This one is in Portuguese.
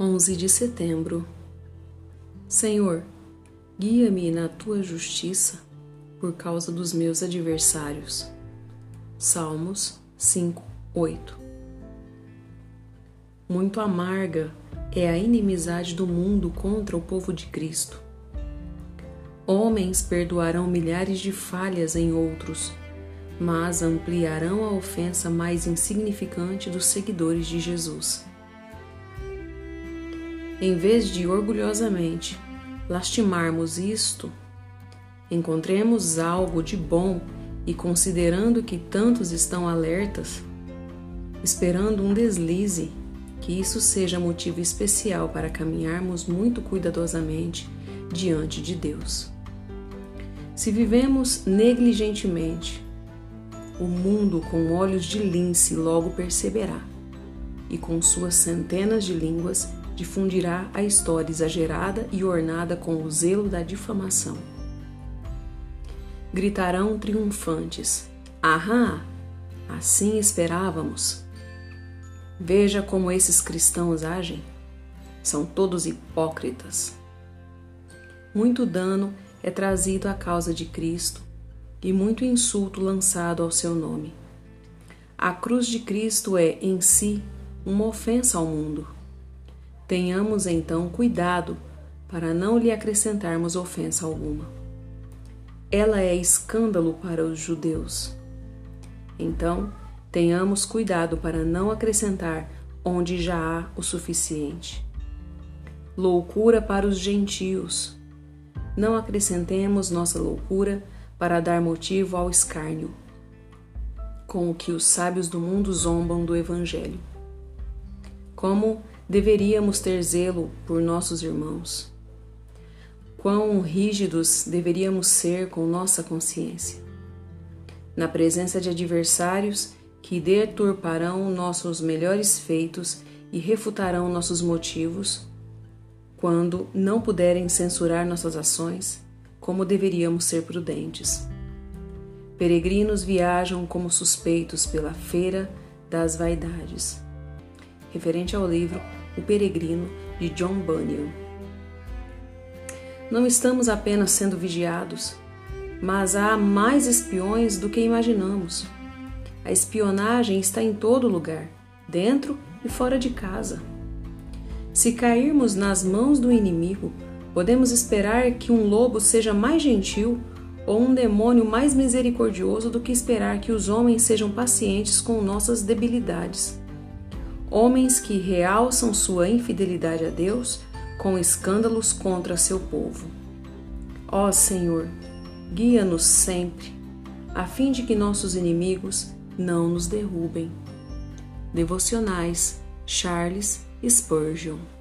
11 de setembro. Senhor, guia-me na tua justiça por causa dos meus adversários. Salmos 5, 8. Muito amarga é a inimizade do mundo contra o povo de Cristo. Homens perdoarão milhares de falhas em outros, mas ampliarão a ofensa mais insignificante dos seguidores de Jesus. Em vez de orgulhosamente lastimarmos isto, encontremos algo de bom e considerando que tantos estão alertas, esperando um deslize, que isso seja motivo especial para caminharmos muito cuidadosamente diante de Deus. Se vivemos negligentemente, o mundo com olhos de lince logo perceberá, e com suas centenas de línguas difundirá a história exagerada e ornada com o zelo da difamação. Gritarão triunfantes: Ahá! Assim esperávamos. Veja como esses cristãos agem. São todos hipócritas. Muito dano é trazido à causa de Cristo e muito insulto lançado ao seu nome. A cruz de Cristo é, em si, uma ofensa ao mundo. Tenhamos então cuidado para não lhe acrescentarmos ofensa alguma. Ela é escândalo para os judeus. Então, tenhamos cuidado para não acrescentar onde já há o suficiente. Loucura para os gentios não acrescentemos nossa loucura para dar motivo ao escárnio, com o que os sábios do mundo zombam do Evangelho. Como deveríamos ter zelo por nossos irmãos? Quão rígidos deveríamos ser com nossa consciência? Na presença de adversários que deturparão nossos melhores feitos e refutarão nossos motivos, quando não puderem censurar nossas ações, como deveríamos ser prudentes. Peregrinos viajam como suspeitos pela feira das vaidades. Referente ao livro O Peregrino de John Bunyan. Não estamos apenas sendo vigiados, mas há mais espiões do que imaginamos. A espionagem está em todo lugar, dentro e fora de casa. Se cairmos nas mãos do inimigo, podemos esperar que um lobo seja mais gentil ou um demônio mais misericordioso do que esperar que os homens sejam pacientes com nossas debilidades. Homens que realçam sua infidelidade a Deus com escândalos contra seu povo. Ó Senhor, guia-nos sempre, a fim de que nossos inimigos não nos derrubem. Devocionais Charles Spurgeon